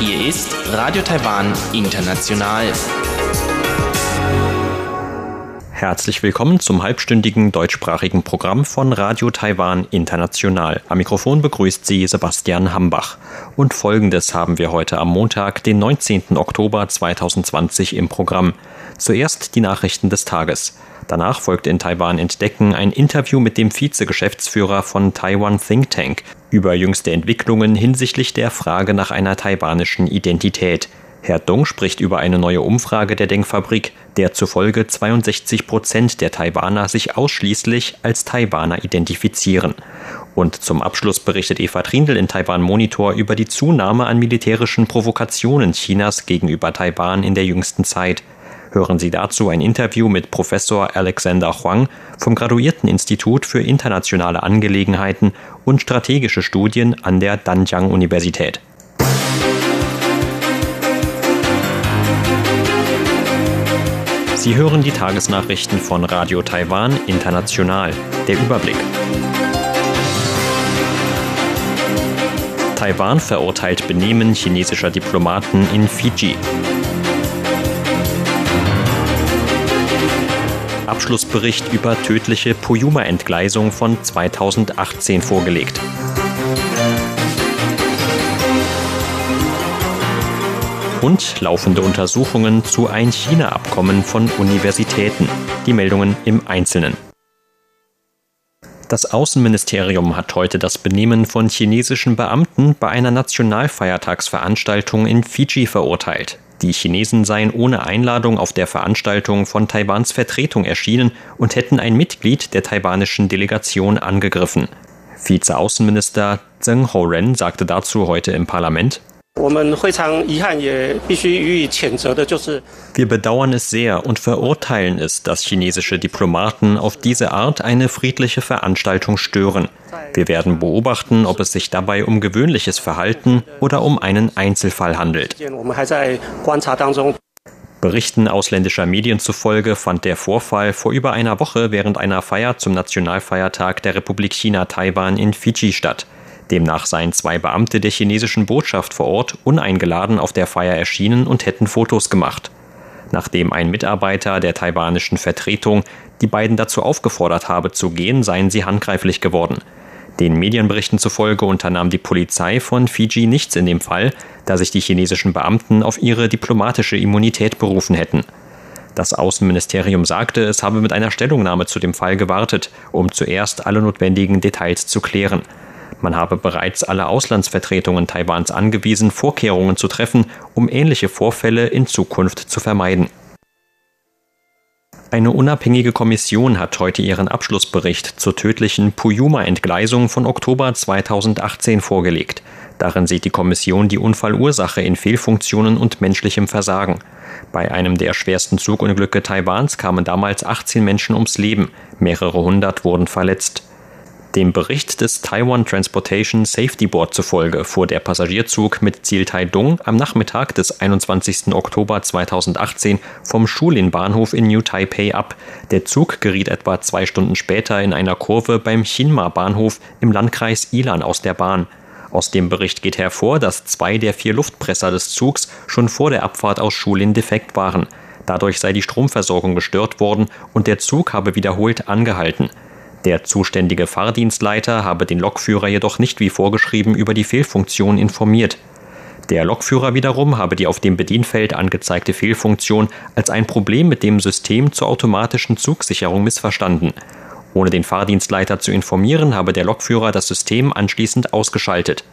Hier ist Radio Taiwan International. Herzlich willkommen zum halbstündigen deutschsprachigen Programm von Radio Taiwan International. Am Mikrofon begrüßt Sie Sebastian Hambach. Und folgendes haben wir heute am Montag, den 19. Oktober 2020 im Programm. Zuerst die Nachrichten des Tages. Danach folgt in Taiwan Entdecken ein Interview mit dem Vizegeschäftsführer von Taiwan Think Tank über jüngste Entwicklungen hinsichtlich der Frage nach einer taiwanischen Identität. Herr Dong spricht über eine neue Umfrage der Denkfabrik, der zufolge 62 Prozent der Taiwaner sich ausschließlich als Taiwaner identifizieren. Und zum Abschluss berichtet Eva Trindl in Taiwan Monitor über die Zunahme an militärischen Provokationen Chinas gegenüber Taiwan in der jüngsten Zeit. Hören Sie dazu ein Interview mit Professor Alexander Huang vom Graduierteninstitut für internationale Angelegenheiten und strategische Studien an der Danjiang Universität. Sie hören die Tagesnachrichten von Radio Taiwan International. Der Überblick. Taiwan verurteilt Benehmen chinesischer Diplomaten in Fiji. Abschlussbericht über tödliche Puyuma-Entgleisung von 2018 vorgelegt. und laufende Untersuchungen zu ein China-Abkommen von Universitäten. Die Meldungen im Einzelnen. Das Außenministerium hat heute das Benehmen von chinesischen Beamten bei einer Nationalfeiertagsveranstaltung in Fiji verurteilt. Die Chinesen seien ohne Einladung auf der Veranstaltung von Taiwans Vertretung erschienen und hätten ein Mitglied der taiwanischen Delegation angegriffen. Vizeaußenminister Zheng Ho-ren sagte dazu heute im Parlament, wir bedauern es sehr und verurteilen es, dass chinesische Diplomaten auf diese Art eine friedliche Veranstaltung stören. Wir werden beobachten, ob es sich dabei um gewöhnliches Verhalten oder um einen Einzelfall handelt. Berichten ausländischer Medien zufolge fand der Vorfall vor über einer Woche während einer Feier zum Nationalfeiertag der Republik China Taiwan in Fidschi statt. Demnach seien zwei Beamte der chinesischen Botschaft vor Ort uneingeladen auf der Feier erschienen und hätten Fotos gemacht. Nachdem ein Mitarbeiter der taiwanischen Vertretung die beiden dazu aufgefordert habe zu gehen, seien sie handgreiflich geworden. Den Medienberichten zufolge unternahm die Polizei von Fiji nichts in dem Fall, da sich die chinesischen Beamten auf ihre diplomatische Immunität berufen hätten. Das Außenministerium sagte, es habe mit einer Stellungnahme zu dem Fall gewartet, um zuerst alle notwendigen Details zu klären. Man habe bereits alle Auslandsvertretungen Taiwans angewiesen, Vorkehrungen zu treffen, um ähnliche Vorfälle in Zukunft zu vermeiden. Eine unabhängige Kommission hat heute ihren Abschlussbericht zur tödlichen Puyuma-Entgleisung von Oktober 2018 vorgelegt. Darin sieht die Kommission die Unfallursache in Fehlfunktionen und menschlichem Versagen. Bei einem der schwersten Zugunglücke Taiwans kamen damals 18 Menschen ums Leben, mehrere hundert wurden verletzt. Dem Bericht des Taiwan Transportation Safety Board zufolge fuhr der Passagierzug mit Ziel Taidung am Nachmittag des 21. Oktober 2018 vom Shulin-Bahnhof in New Taipei ab. Der Zug geriet etwa zwei Stunden später in einer Kurve beim Chinma-Bahnhof im Landkreis Ilan aus der Bahn. Aus dem Bericht geht hervor, dass zwei der vier Luftpresser des Zugs schon vor der Abfahrt aus Schulin defekt waren. Dadurch sei die Stromversorgung gestört worden und der Zug habe wiederholt angehalten. Der zuständige Fahrdienstleiter habe den Lokführer jedoch nicht wie vorgeschrieben über die Fehlfunktion informiert. Der Lokführer wiederum habe die auf dem Bedienfeld angezeigte Fehlfunktion als ein Problem mit dem System zur automatischen Zugsicherung missverstanden. Ohne den Fahrdienstleiter zu informieren, habe der Lokführer das System anschließend ausgeschaltet.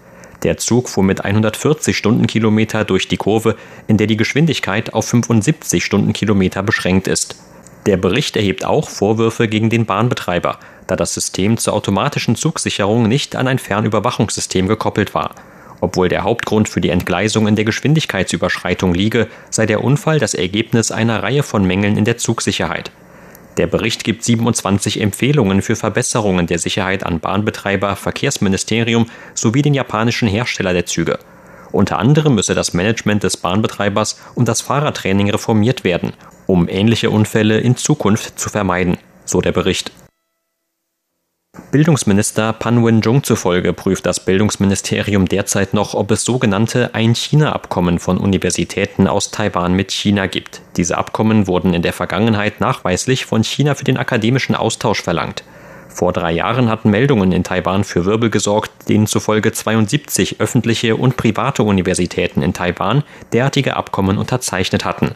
Der Zug fuhr mit 140 Stundenkilometer durch die Kurve, in der die Geschwindigkeit auf 75 Stundenkilometer beschränkt ist. Der Bericht erhebt auch Vorwürfe gegen den Bahnbetreiber, da das System zur automatischen Zugsicherung nicht an ein Fernüberwachungssystem gekoppelt war. Obwohl der Hauptgrund für die Entgleisung in der Geschwindigkeitsüberschreitung liege, sei der Unfall das Ergebnis einer Reihe von Mängeln in der Zugsicherheit. Der Bericht gibt 27 Empfehlungen für Verbesserungen der Sicherheit an Bahnbetreiber, Verkehrsministerium sowie den japanischen Hersteller der Züge. Unter anderem müsse das Management des Bahnbetreibers und das Fahrertraining reformiert werden um ähnliche Unfälle in Zukunft zu vermeiden, so der Bericht. Bildungsminister Pan Wen-jung zufolge prüft das Bildungsministerium derzeit noch, ob es sogenannte Ein-China-Abkommen von Universitäten aus Taiwan mit China gibt. Diese Abkommen wurden in der Vergangenheit nachweislich von China für den akademischen Austausch verlangt. Vor drei Jahren hatten Meldungen in Taiwan für Wirbel gesorgt, denen zufolge 72 öffentliche und private Universitäten in Taiwan derartige Abkommen unterzeichnet hatten.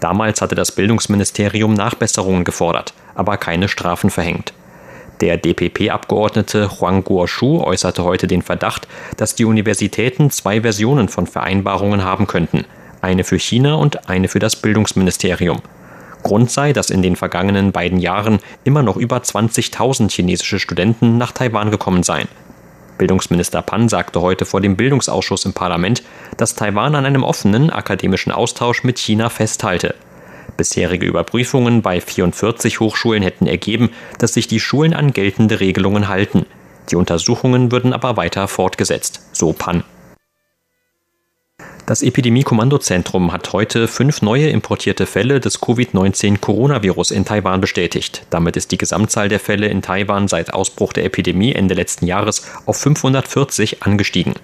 Damals hatte das Bildungsministerium Nachbesserungen gefordert, aber keine Strafen verhängt. Der DPP-Abgeordnete Huang Guoshu äußerte heute den Verdacht, dass die Universitäten zwei Versionen von Vereinbarungen haben könnten, eine für China und eine für das Bildungsministerium. Grund sei, dass in den vergangenen beiden Jahren immer noch über 20.000 chinesische Studenten nach Taiwan gekommen seien. Bildungsminister Pan sagte heute vor dem Bildungsausschuss im Parlament, dass Taiwan an einem offenen akademischen Austausch mit China festhalte. Bisherige Überprüfungen bei 44 Hochschulen hätten ergeben, dass sich die Schulen an geltende Regelungen halten. Die Untersuchungen würden aber weiter fortgesetzt, so Pan. Das Epidemie-Kommandozentrum hat heute fünf neue importierte Fälle des Covid-19-Coronavirus in Taiwan bestätigt. Damit ist die Gesamtzahl der Fälle in Taiwan seit Ausbruch der Epidemie Ende letzten Jahres auf 540 angestiegen.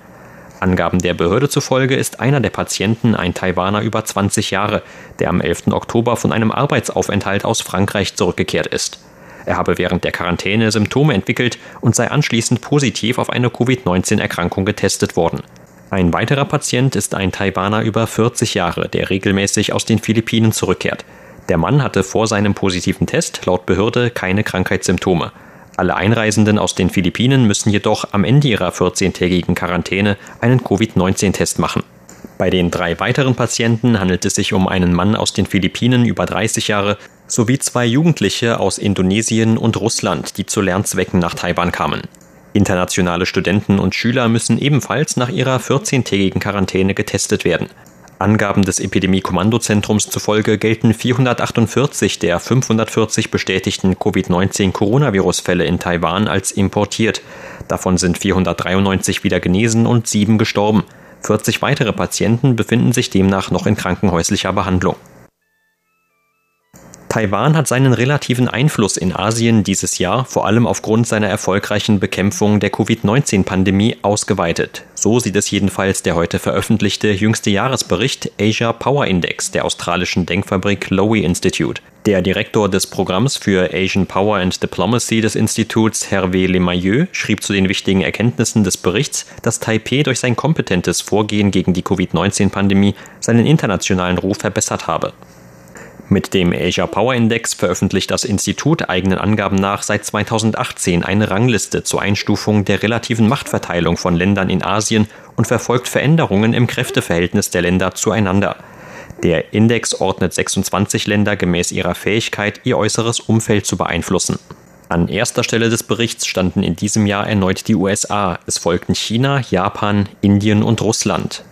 Angaben der Behörde zufolge ist einer der Patienten ein Taiwaner über 20 Jahre, der am 11. Oktober von einem Arbeitsaufenthalt aus Frankreich zurückgekehrt ist. Er habe während der Quarantäne Symptome entwickelt und sei anschließend positiv auf eine Covid-19-Erkrankung getestet worden. Ein weiterer Patient ist ein Taiwaner über 40 Jahre, der regelmäßig aus den Philippinen zurückkehrt. Der Mann hatte vor seinem positiven Test laut Behörde keine Krankheitssymptome. Alle Einreisenden aus den Philippinen müssen jedoch am Ende ihrer 14-tägigen Quarantäne einen Covid-19-Test machen. Bei den drei weiteren Patienten handelt es sich um einen Mann aus den Philippinen über 30 Jahre sowie zwei Jugendliche aus Indonesien und Russland, die zu Lernzwecken nach Taiwan kamen. Internationale Studenten und Schüler müssen ebenfalls nach ihrer 14-tägigen Quarantäne getestet werden. Angaben des Epidemie-Kommandozentrums zufolge gelten 448 der 540 bestätigten Covid-19-Coronavirus-Fälle in Taiwan als importiert. Davon sind 493 wieder genesen und sieben gestorben. 40 weitere Patienten befinden sich demnach noch in krankenhäuslicher Behandlung. Taiwan hat seinen relativen Einfluss in Asien dieses Jahr vor allem aufgrund seiner erfolgreichen Bekämpfung der Covid-19-Pandemie ausgeweitet. So sieht es jedenfalls der heute veröffentlichte jüngste Jahresbericht Asia Power Index der australischen Denkfabrik Lowy Institute. Der Direktor des Programms für Asian Power and Diplomacy des Instituts, Hervé Lemayeux, schrieb zu den wichtigen Erkenntnissen des Berichts, dass Taipeh durch sein kompetentes Vorgehen gegen die Covid-19-Pandemie seinen internationalen Ruf verbessert habe. Mit dem Asia Power Index veröffentlicht das Institut eigenen Angaben nach seit 2018 eine Rangliste zur Einstufung der relativen Machtverteilung von Ländern in Asien und verfolgt Veränderungen im Kräfteverhältnis der Länder zueinander. Der Index ordnet 26 Länder gemäß ihrer Fähigkeit, ihr äußeres Umfeld zu beeinflussen. An erster Stelle des Berichts standen in diesem Jahr erneut die USA. Es folgten China, Japan, Indien und Russland.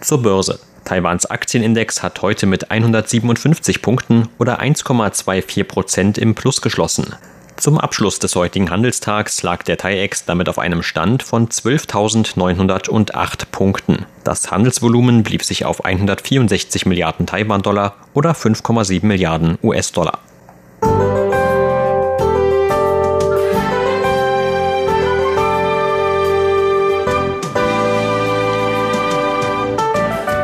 Zur Börse. Taiwans Aktienindex hat heute mit 157 Punkten oder 1,24 Prozent im Plus geschlossen. Zum Abschluss des heutigen Handelstags lag der TAIEX damit auf einem Stand von 12.908 Punkten. Das Handelsvolumen blieb sich auf 164 Milliarden Taiwan-Dollar oder 5,7 Milliarden US-Dollar.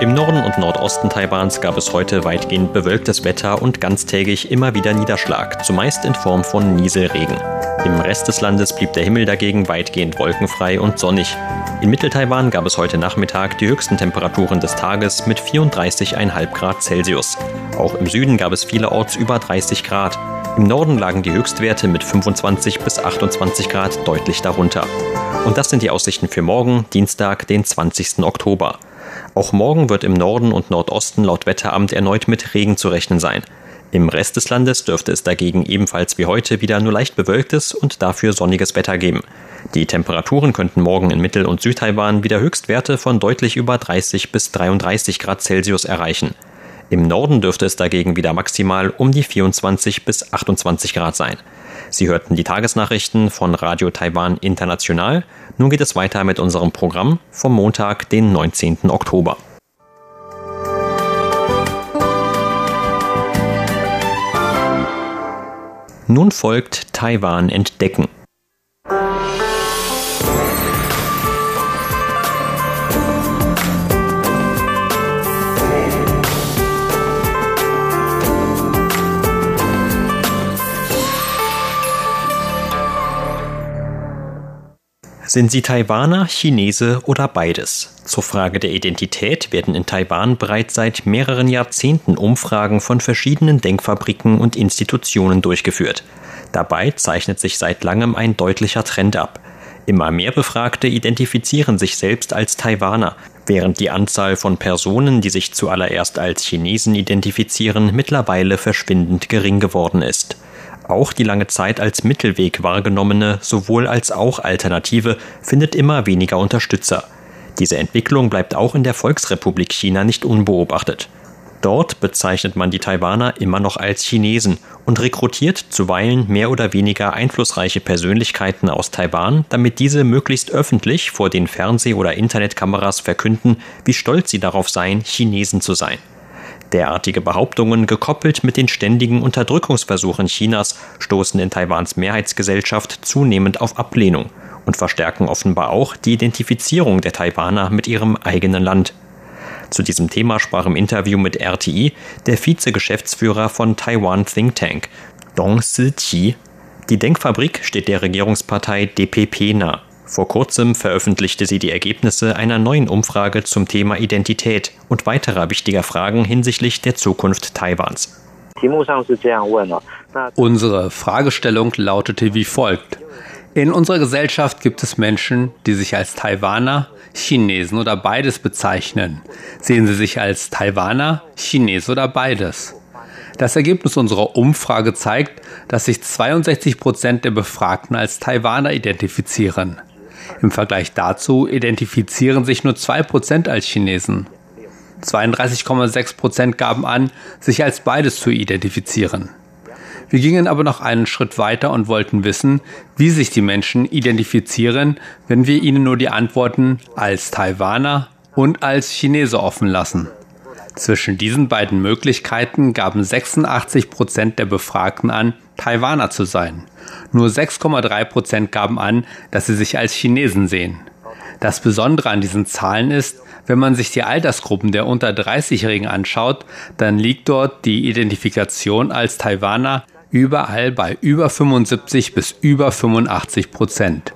Im Norden und Nordosten Taiwans gab es heute weitgehend bewölktes Wetter und ganztägig immer wieder Niederschlag, zumeist in Form von Nieselregen. Im Rest des Landes blieb der Himmel dagegen weitgehend wolkenfrei und sonnig. In Mitteltaiwan gab es heute Nachmittag die höchsten Temperaturen des Tages mit 34,5 Grad Celsius. Auch im Süden gab es vielerorts über 30 Grad. Im Norden lagen die Höchstwerte mit 25 bis 28 Grad deutlich darunter. Und das sind die Aussichten für morgen, Dienstag, den 20. Oktober. Auch morgen wird im Norden und Nordosten laut Wetteramt erneut mit Regen zu rechnen sein. Im Rest des Landes dürfte es dagegen ebenfalls wie heute wieder nur leicht bewölktes und dafür sonniges Wetter geben. Die Temperaturen könnten morgen in Mittel- und Südtaiwan wieder Höchstwerte von deutlich über 30 bis 33 Grad Celsius erreichen. Im Norden dürfte es dagegen wieder maximal um die 24 bis 28 Grad sein. Sie hörten die Tagesnachrichten von Radio Taiwan International. Nun geht es weiter mit unserem Programm vom Montag, den 19. Oktober. Nun folgt Taiwan entdecken. Sind Sie Taiwaner, Chinese oder beides? Zur Frage der Identität werden in Taiwan bereits seit mehreren Jahrzehnten Umfragen von verschiedenen Denkfabriken und Institutionen durchgeführt. Dabei zeichnet sich seit langem ein deutlicher Trend ab. Immer mehr Befragte identifizieren sich selbst als Taiwaner, während die Anzahl von Personen, die sich zuallererst als Chinesen identifizieren, mittlerweile verschwindend gering geworden ist. Auch die lange Zeit als Mittelweg wahrgenommene sowohl als auch Alternative findet immer weniger Unterstützer. Diese Entwicklung bleibt auch in der Volksrepublik China nicht unbeobachtet. Dort bezeichnet man die Taiwaner immer noch als Chinesen und rekrutiert zuweilen mehr oder weniger einflussreiche Persönlichkeiten aus Taiwan, damit diese möglichst öffentlich vor den Fernseh- oder Internetkameras verkünden, wie stolz sie darauf seien, Chinesen zu sein. Derartige Behauptungen, gekoppelt mit den ständigen Unterdrückungsversuchen Chinas, stoßen in Taiwans Mehrheitsgesellschaft zunehmend auf Ablehnung und verstärken offenbar auch die Identifizierung der Taiwaner mit ihrem eigenen Land. Zu diesem Thema sprach im Interview mit RTI der Vizegeschäftsführer von Taiwan Think Tank, Dong Si-chi. Die Denkfabrik steht der Regierungspartei DPP nah. Vor kurzem veröffentlichte sie die Ergebnisse einer neuen Umfrage zum Thema Identität und weiterer wichtiger Fragen hinsichtlich der Zukunft Taiwans. Unsere Fragestellung lautete wie folgt. In unserer Gesellschaft gibt es Menschen, die sich als Taiwaner, Chinesen oder beides bezeichnen. Sehen Sie sich als Taiwaner, Chines oder beides? Das Ergebnis unserer Umfrage zeigt, dass sich 62 Prozent der Befragten als Taiwaner identifizieren. Im Vergleich dazu identifizieren sich nur 2% als Chinesen. 32,6% gaben an, sich als beides zu identifizieren. Wir gingen aber noch einen Schritt weiter und wollten wissen, wie sich die Menschen identifizieren, wenn wir ihnen nur die Antworten als Taiwaner und als Chinese offen lassen. Zwischen diesen beiden Möglichkeiten gaben 86 Prozent der Befragten an, Taiwaner zu sein. Nur 6,3 Prozent gaben an, dass sie sich als Chinesen sehen. Das Besondere an diesen Zahlen ist, wenn man sich die Altersgruppen der unter 30-Jährigen anschaut, dann liegt dort die Identifikation als Taiwaner überall bei über 75 bis über 85 Prozent.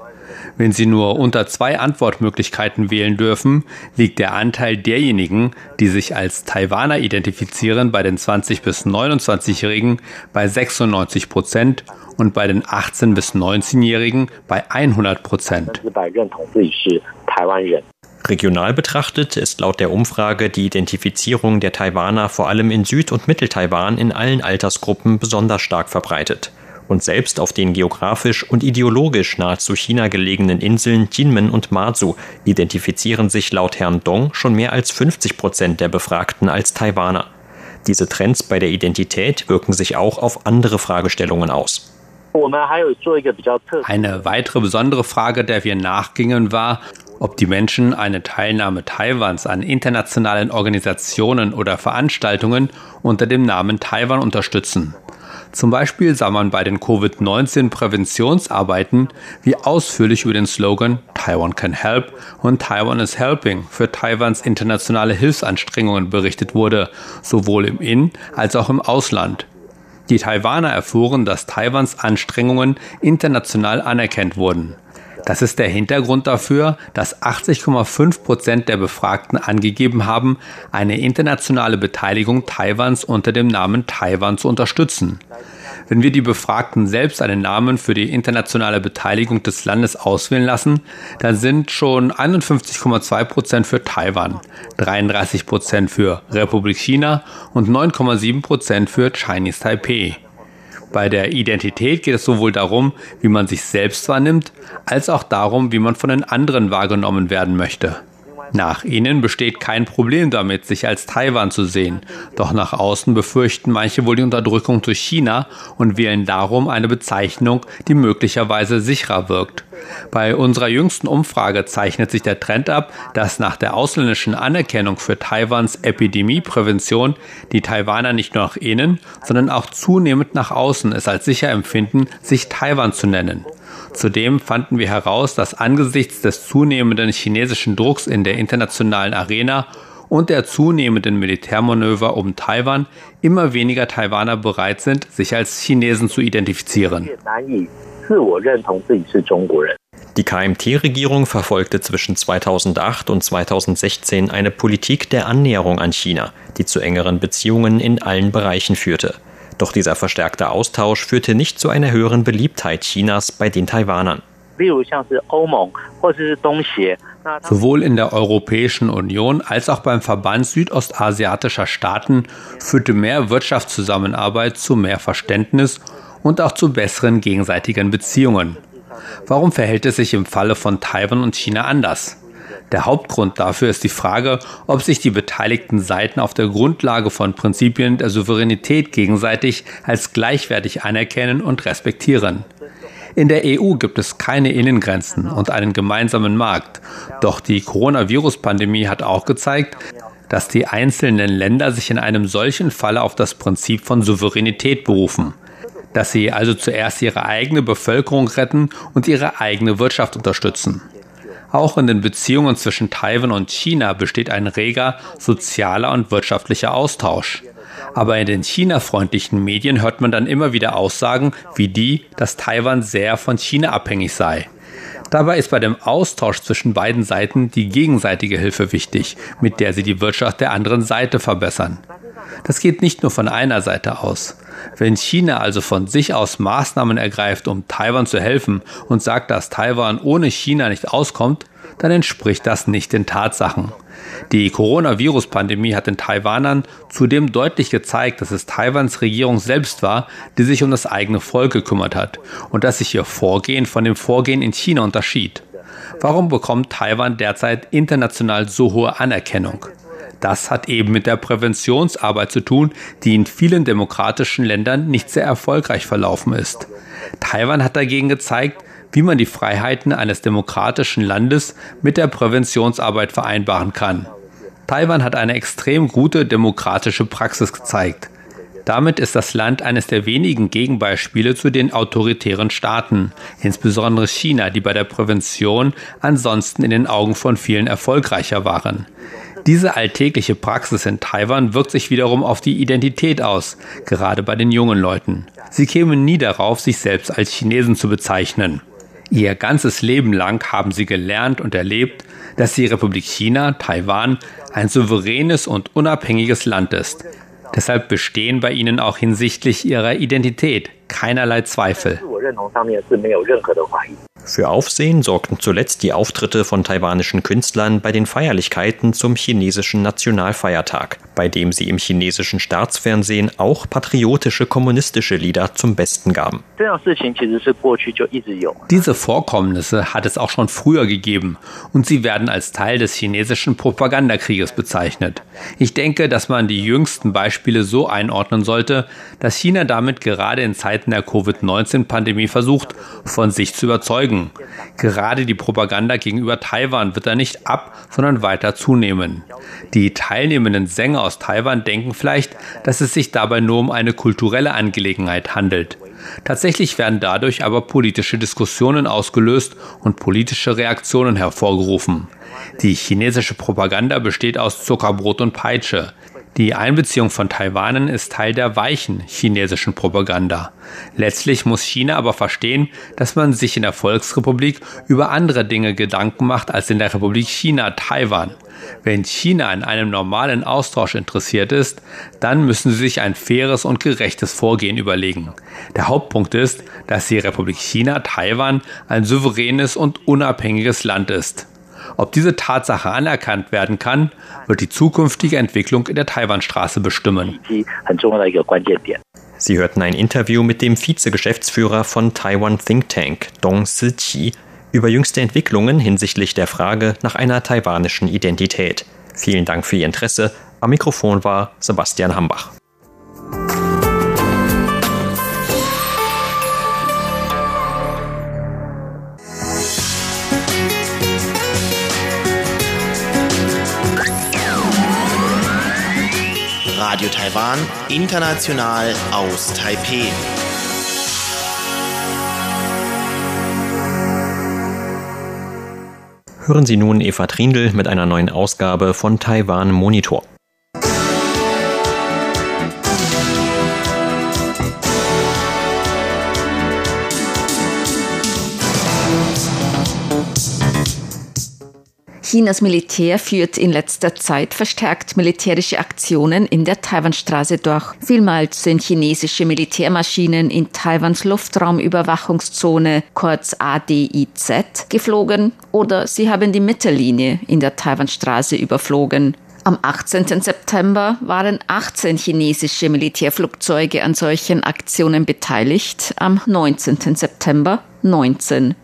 Wenn Sie nur unter zwei Antwortmöglichkeiten wählen dürfen, liegt der Anteil derjenigen, die sich als Taiwaner identifizieren, bei den 20 bis 29-Jährigen bei 96 Prozent und bei den 18 bis 19-Jährigen bei 100 Prozent. Regional betrachtet ist laut der Umfrage die Identifizierung der Taiwaner vor allem in Süd- und Mitteltaiwan in allen Altersgruppen besonders stark verbreitet und selbst auf den geografisch und ideologisch nahezu China gelegenen Inseln Jinmen und Mazu identifizieren sich laut Herrn Dong schon mehr als 50 Prozent der Befragten als Taiwaner. Diese Trends bei der Identität wirken sich auch auf andere Fragestellungen aus. Eine weitere besondere Frage, der wir nachgingen, war, ob die Menschen eine Teilnahme Taiwans an internationalen Organisationen oder Veranstaltungen unter dem Namen Taiwan unterstützen. Zum Beispiel sah man bei den Covid-19-Präventionsarbeiten, wie ausführlich über den Slogan Taiwan can help und Taiwan is helping für Taiwans internationale Hilfsanstrengungen berichtet wurde, sowohl im In- als auch im Ausland. Die Taiwaner erfuhren, dass Taiwans Anstrengungen international anerkannt wurden. Das ist der Hintergrund dafür, dass 80,5 Prozent der Befragten angegeben haben, eine internationale Beteiligung Taiwans unter dem Namen Taiwan zu unterstützen. Wenn wir die Befragten selbst einen Namen für die internationale Beteiligung des Landes auswählen lassen, dann sind schon 51,2 Prozent für Taiwan, 33 Prozent für Republik China und 9,7 Prozent für Chinese Taipei. Bei der Identität geht es sowohl darum, wie man sich selbst wahrnimmt, als auch darum, wie man von den anderen wahrgenommen werden möchte. Nach ihnen besteht kein Problem damit, sich als Taiwan zu sehen. Doch nach außen befürchten manche wohl die Unterdrückung durch China und wählen darum eine Bezeichnung, die möglicherweise sicherer wirkt. Bei unserer jüngsten Umfrage zeichnet sich der Trend ab, dass nach der ausländischen Anerkennung für Taiwans Epidemieprävention die Taiwaner nicht nur nach innen, sondern auch zunehmend nach außen es als sicher empfinden, sich Taiwan zu nennen. Zudem fanden wir heraus, dass angesichts des zunehmenden chinesischen Drucks in der internationalen Arena und der zunehmenden Militärmanöver um Taiwan immer weniger Taiwaner bereit sind, sich als Chinesen zu identifizieren. Die KMT-Regierung verfolgte zwischen 2008 und 2016 eine Politik der Annäherung an China, die zu engeren Beziehungen in allen Bereichen führte. Doch dieser verstärkte Austausch führte nicht zu einer höheren Beliebtheit Chinas bei den Taiwanern. Sowohl in der Europäischen Union als auch beim Verband südostasiatischer Staaten führte mehr Wirtschaftszusammenarbeit zu mehr Verständnis und auch zu besseren gegenseitigen Beziehungen. Warum verhält es sich im Falle von Taiwan und China anders? Der Hauptgrund dafür ist die Frage, ob sich die beteiligten Seiten auf der Grundlage von Prinzipien der Souveränität gegenseitig als gleichwertig anerkennen und respektieren. In der EU gibt es keine Innengrenzen und einen gemeinsamen Markt. Doch die Coronavirus-Pandemie hat auch gezeigt, dass die einzelnen Länder sich in einem solchen Falle auf das Prinzip von Souveränität berufen dass sie also zuerst ihre eigene Bevölkerung retten und ihre eigene Wirtschaft unterstützen. Auch in den Beziehungen zwischen Taiwan und China besteht ein reger sozialer und wirtschaftlicher Austausch. Aber in den China-freundlichen Medien hört man dann immer wieder Aussagen wie die, dass Taiwan sehr von China abhängig sei. Dabei ist bei dem Austausch zwischen beiden Seiten die gegenseitige Hilfe wichtig, mit der sie die Wirtschaft der anderen Seite verbessern. Das geht nicht nur von einer Seite aus. Wenn China also von sich aus Maßnahmen ergreift, um Taiwan zu helfen und sagt, dass Taiwan ohne China nicht auskommt, dann entspricht das nicht den Tatsachen. Die Coronavirus-Pandemie hat den Taiwanern zudem deutlich gezeigt, dass es Taiwans Regierung selbst war, die sich um das eigene Volk gekümmert hat und dass sich ihr Vorgehen von dem Vorgehen in China unterschied. Warum bekommt Taiwan derzeit international so hohe Anerkennung? Das hat eben mit der Präventionsarbeit zu tun, die in vielen demokratischen Ländern nicht sehr erfolgreich verlaufen ist. Taiwan hat dagegen gezeigt, wie man die Freiheiten eines demokratischen Landes mit der Präventionsarbeit vereinbaren kann. Taiwan hat eine extrem gute demokratische Praxis gezeigt. Damit ist das Land eines der wenigen Gegenbeispiele zu den autoritären Staaten, insbesondere China, die bei der Prävention ansonsten in den Augen von vielen erfolgreicher waren. Diese alltägliche Praxis in Taiwan wirkt sich wiederum auf die Identität aus, gerade bei den jungen Leuten. Sie kämen nie darauf, sich selbst als Chinesen zu bezeichnen. Ihr ganzes Leben lang haben sie gelernt und erlebt, dass die Republik China, Taiwan, ein souveränes und unabhängiges Land ist. Deshalb bestehen bei ihnen auch hinsichtlich ihrer Identität keinerlei Zweifel. Für Aufsehen sorgten zuletzt die Auftritte von taiwanischen Künstlern bei den Feierlichkeiten zum chinesischen Nationalfeiertag, bei dem sie im chinesischen Staatsfernsehen auch patriotische kommunistische Lieder zum Besten gaben. Diese Vorkommnisse hat es auch schon früher gegeben und sie werden als Teil des chinesischen Propagandakrieges bezeichnet. Ich denke, dass man die jüngsten Beispiele so einordnen sollte, dass China damit gerade in Zeiten der Covid-19-Pandemie versucht, von sich zu überzeugen. Gerade die Propaganda gegenüber Taiwan wird da nicht ab, sondern weiter zunehmen. Die teilnehmenden Sänger aus Taiwan denken vielleicht, dass es sich dabei nur um eine kulturelle Angelegenheit handelt. Tatsächlich werden dadurch aber politische Diskussionen ausgelöst und politische Reaktionen hervorgerufen. Die chinesische Propaganda besteht aus Zuckerbrot und Peitsche. Die Einbeziehung von Taiwanen ist Teil der weichen chinesischen Propaganda. Letztlich muss China aber verstehen, dass man sich in der Volksrepublik über andere Dinge Gedanken macht als in der Republik China Taiwan. Wenn China an einem normalen Austausch interessiert ist, dann müssen sie sich ein faires und gerechtes Vorgehen überlegen. Der Hauptpunkt ist, dass die Republik China Taiwan ein souveränes und unabhängiges Land ist. Ob diese Tatsache anerkannt werden kann, wird die zukünftige Entwicklung in der Taiwanstraße bestimmen. Sie hörten ein Interview mit dem Vize-Geschäftsführer von Taiwan Think Tank, Dong Si-chi, über jüngste Entwicklungen hinsichtlich der Frage nach einer taiwanischen Identität. Vielen Dank für Ihr Interesse. Am Mikrofon war Sebastian Hambach. Taiwan, international aus Taipeh. Hören Sie nun Eva Trindl mit einer neuen Ausgabe von Taiwan Monitor. Chinas Militär führt in letzter Zeit verstärkt militärische Aktionen in der Taiwanstraße durch. Vielmals sind chinesische Militärmaschinen in Taiwans Luftraumüberwachungszone, kurz ADIZ, geflogen oder sie haben die Mittellinie in der Taiwanstraße überflogen. Am 18. September waren 18 chinesische Militärflugzeuge an solchen Aktionen beteiligt, am 19. September 19.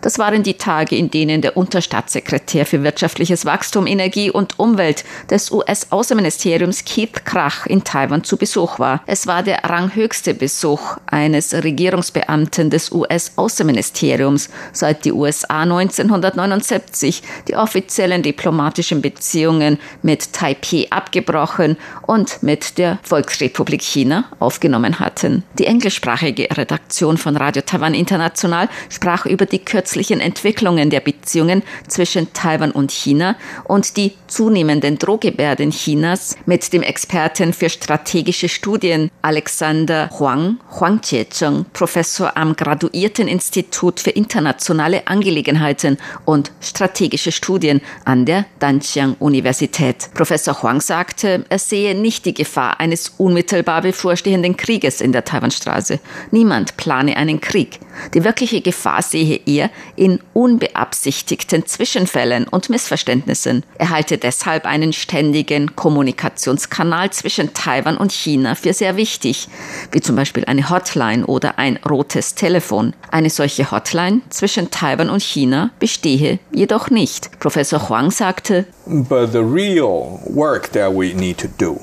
Das waren die Tage, in denen der Unterstaatssekretär für wirtschaftliches Wachstum, Energie und Umwelt des US-Außenministeriums Keith Krach in Taiwan zu Besuch war. Es war der ranghöchste Besuch eines Regierungsbeamten des US-Außenministeriums seit die USA 1979 die offiziellen diplomatischen Beziehungen mit Taipei abgebrochen und mit der Volksrepublik China aufgenommen hatten. Die englischsprachige Redaktion von Radio Taiwan International sprach über die kürzlichen Entwicklungen der Beziehungen zwischen Taiwan und China und die zunehmenden Drohgebärden Chinas mit dem Experten für strategische Studien Alexander Huang, Huang Jiezheng, Professor am Graduierteninstitut für internationale Angelegenheiten und strategische Studien an der Danjiang Universität. Professor Huang sagte, er sehe nicht die Gefahr eines unmittelbar bevorstehenden Krieges in der Taiwanstraße. Niemand plane einen Krieg. Die wirkliche Gefahr sehe er in unbeabsichtigten Zwischenfällen und Missverständnissen. Er halte deshalb einen ständigen Kommunikationskanal zwischen Taiwan und China für sehr wichtig, wie zum Beispiel eine Hotline oder ein rotes Telefon. Eine solche Hotline zwischen Taiwan und China bestehe jedoch nicht. Professor Huang sagte, But the real work that we need to do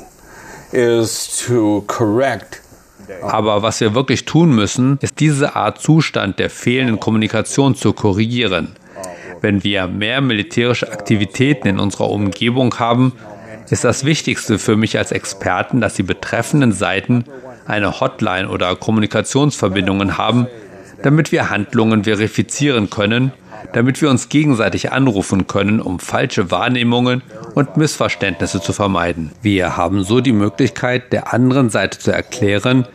is to correct aber was wir wirklich tun müssen, ist diese Art Zustand der fehlenden Kommunikation zu korrigieren. Wenn wir mehr militärische Aktivitäten in unserer Umgebung haben, ist das Wichtigste für mich als Experten, dass die betreffenden Seiten eine Hotline oder Kommunikationsverbindungen haben, damit wir Handlungen verifizieren können, damit wir uns gegenseitig anrufen können, um falsche Wahrnehmungen und Missverständnisse zu vermeiden. Wir haben so die Möglichkeit, der anderen Seite zu erklären,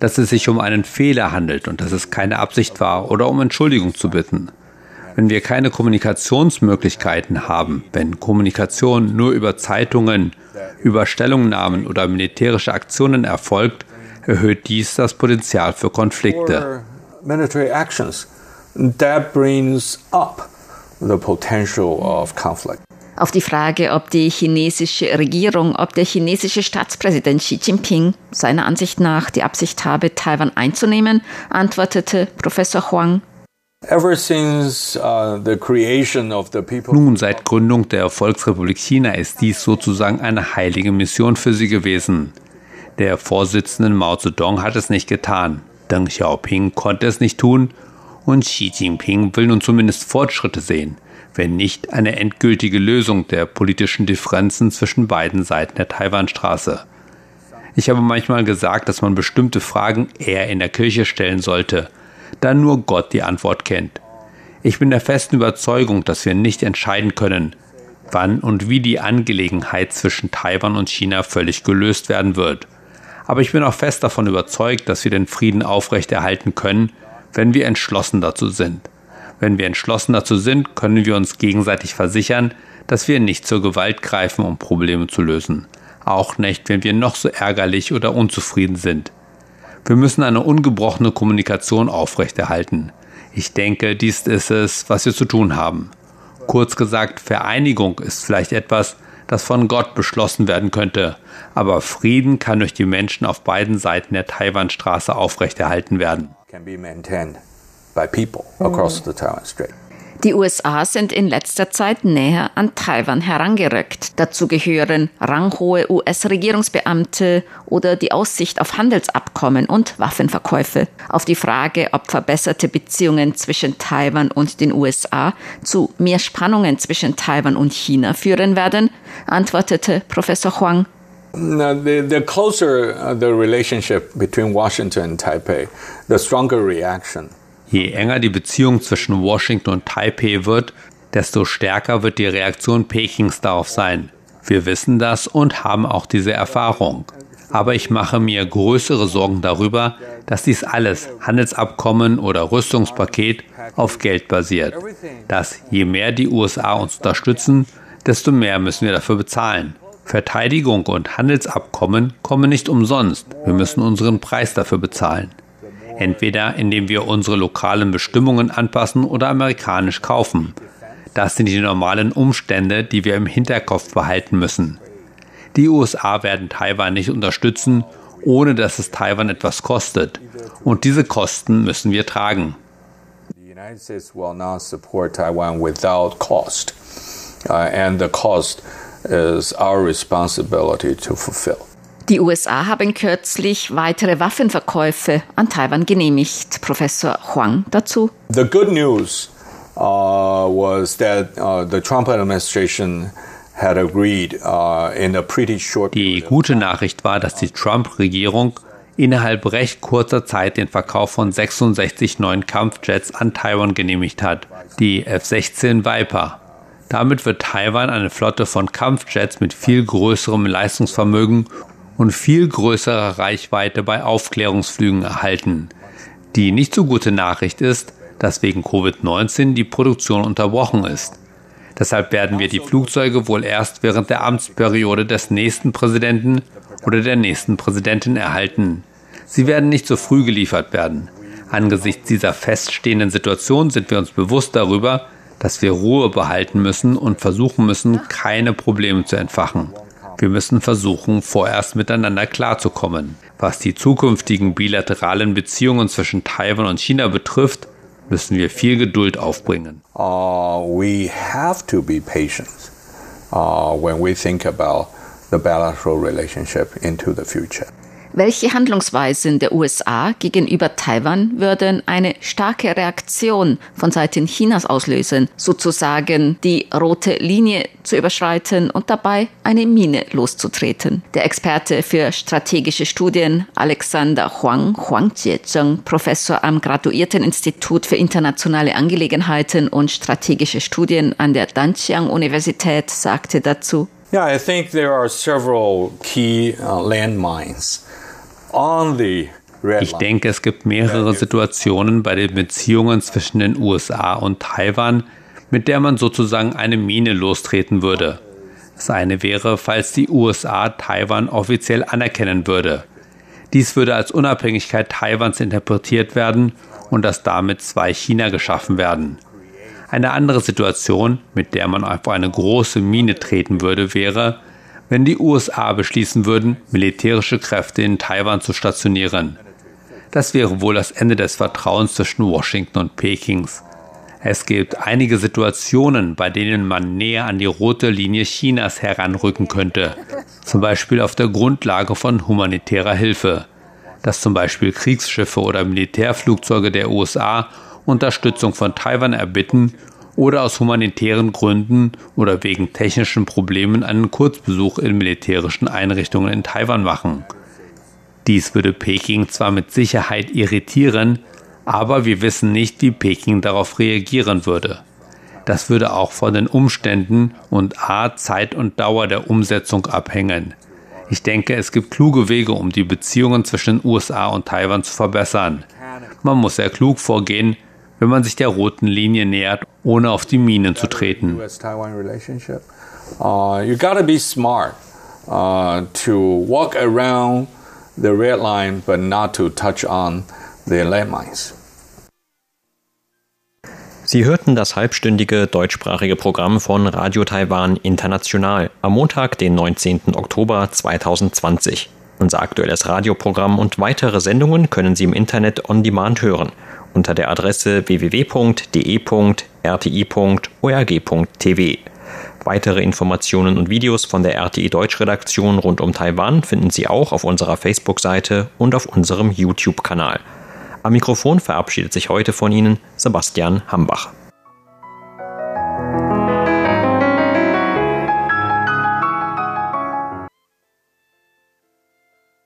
dass es sich um einen Fehler handelt und dass es keine Absicht war oder um Entschuldigung zu bitten. Wenn wir keine Kommunikationsmöglichkeiten haben, wenn Kommunikation nur über Zeitungen, über Stellungnahmen oder militärische Aktionen erfolgt, erhöht dies das Potenzial für Konflikte. That brings up the potential of conflict. Auf die Frage, ob die chinesische Regierung, ob der chinesische Staatspräsident Xi Jinping seiner Ansicht nach die Absicht habe, Taiwan einzunehmen, antwortete Professor Huang. Uh, Nun, seit Gründung der Volksrepublik China ist dies sozusagen eine heilige Mission für sie gewesen. Der Vorsitzende Mao Zedong hat es nicht getan. Deng Xiaoping konnte es nicht tun und Xi Jinping will nun zumindest Fortschritte sehen wenn nicht eine endgültige Lösung der politischen Differenzen zwischen beiden Seiten der Taiwanstraße. Ich habe manchmal gesagt, dass man bestimmte Fragen eher in der Kirche stellen sollte, da nur Gott die Antwort kennt. Ich bin der festen Überzeugung, dass wir nicht entscheiden können, wann und wie die Angelegenheit zwischen Taiwan und China völlig gelöst werden wird. Aber ich bin auch fest davon überzeugt, dass wir den Frieden aufrechterhalten können, wenn wir entschlossen dazu sind. Wenn wir entschlossen dazu sind, können wir uns gegenseitig versichern, dass wir nicht zur Gewalt greifen, um Probleme zu lösen. Auch nicht, wenn wir noch so ärgerlich oder unzufrieden sind. Wir müssen eine ungebrochene Kommunikation aufrechterhalten. Ich denke, dies ist es, was wir zu tun haben. Kurz gesagt, Vereinigung ist vielleicht etwas, das von Gott beschlossen werden könnte, aber Frieden kann durch die Menschen auf beiden Seiten der Taiwanstraße aufrechterhalten werden Die USA sind in letzter Zeit näher an Taiwan herangerückt. Dazu gehören ranghohe US-Regierungsbeamte oder die Aussicht auf Handelsabkommen und Waffenverkäufe. Auf die Frage, ob verbesserte Beziehungen zwischen Taiwan und den USA zu mehr Spannungen zwischen Taiwan und China führen werden, antwortete Professor Huang The, the closer uh, the relationship between Washington and Taipei, the stronger reaction. Je enger die Beziehung zwischen Washington und Taipei wird, desto stärker wird die Reaktion Pekings darauf sein. Wir wissen das und haben auch diese Erfahrung. Aber ich mache mir größere Sorgen darüber, dass dies alles, Handelsabkommen oder Rüstungspaket, auf Geld basiert. Dass je mehr die USA uns unterstützen, desto mehr müssen wir dafür bezahlen. Verteidigung und Handelsabkommen kommen nicht umsonst. Wir müssen unseren Preis dafür bezahlen. Entweder indem wir unsere lokalen Bestimmungen anpassen oder amerikanisch kaufen. Das sind die normalen Umstände, die wir im Hinterkopf behalten müssen. Die USA werden Taiwan nicht unterstützen, ohne dass es Taiwan etwas kostet. Und diese Kosten müssen wir tragen. The United States will not support Taiwan without cost. Uh, and the cost is our responsibility to fulfill. Die USA haben kürzlich weitere Waffenverkäufe an Taiwan genehmigt. Professor Huang dazu. The good news uh, was that uh, the Trump administration had agreed uh, in a pretty short Die gute Nachricht war, dass die Trump-Regierung innerhalb recht kurzer Zeit den Verkauf von 66 neuen Kampfjets an Taiwan genehmigt hat, die F-16 Viper. Damit wird Taiwan eine Flotte von Kampfjets mit viel größerem Leistungsvermögen und viel größerer Reichweite bei Aufklärungsflügen erhalten. Die nicht so gute Nachricht ist, dass wegen Covid-19 die Produktion unterbrochen ist. Deshalb werden wir die Flugzeuge wohl erst während der Amtsperiode des nächsten Präsidenten oder der nächsten Präsidentin erhalten. Sie werden nicht so früh geliefert werden. Angesichts dieser feststehenden Situation sind wir uns bewusst darüber, dass wir Ruhe behalten müssen und versuchen müssen, keine Probleme zu entfachen. Wir müssen versuchen, vorerst miteinander klarzukommen. Was die zukünftigen bilateralen Beziehungen zwischen Taiwan und China betrifft, müssen wir viel Geduld aufbringen. Uh, we have to be patient uh, when we think about the bilateral relationship into the future. Welche Handlungsweisen der USA gegenüber Taiwan würden eine starke Reaktion von Seiten Chinas auslösen, sozusagen die rote Linie zu überschreiten und dabei eine Mine loszutreten? Der Experte für strategische Studien Alexander Huang, Huang Jiezheng, Professor am Graduierteninstitut für internationale Angelegenheiten und strategische Studien an der Danjiang Universität, sagte dazu. Yeah, I think there are several key uh, landmines Ich denke, es gibt mehrere Situationen bei den Beziehungen zwischen den USA und Taiwan, mit der man sozusagen eine Mine lostreten würde. Das eine wäre, falls die USA Taiwan offiziell anerkennen würde. Dies würde als Unabhängigkeit Taiwans interpretiert werden und dass damit zwei China geschaffen werden. Eine andere Situation, mit der man auf eine große Mine treten würde, wäre, wenn die USA beschließen würden, militärische Kräfte in Taiwan zu stationieren. Das wäre wohl das Ende des Vertrauens zwischen Washington und Pekings. Es gibt einige Situationen, bei denen man näher an die rote Linie Chinas heranrücken könnte, zum Beispiel auf der Grundlage von humanitärer Hilfe, dass zum Beispiel Kriegsschiffe oder Militärflugzeuge der USA Unterstützung von Taiwan erbitten oder aus humanitären Gründen oder wegen technischen Problemen einen Kurzbesuch in militärischen Einrichtungen in Taiwan machen. Dies würde Peking zwar mit Sicherheit irritieren, aber wir wissen nicht, wie Peking darauf reagieren würde. Das würde auch von den Umständen und Art, Zeit und Dauer der Umsetzung abhängen. Ich denke, es gibt kluge Wege, um die Beziehungen zwischen den USA und Taiwan zu verbessern. Man muss sehr klug vorgehen, wenn man sich der roten Linie nähert, ohne auf die Minen zu treten. Uh, you got to be smart uh, to walk around the red line, but not to touch on the landmines. Sie hörten das halbstündige deutschsprachige Programm von Radio Taiwan International am Montag, den 19. Oktober 2020. Unser aktuelles Radioprogramm und weitere Sendungen können Sie im Internet on demand hören unter der Adresse www.de.rti.org.tv. Weitere Informationen und Videos von der RTI Deutschredaktion rund um Taiwan finden Sie auch auf unserer Facebook-Seite und auf unserem YouTube-Kanal. Am Mikrofon verabschiedet sich heute von Ihnen Sebastian Hambach.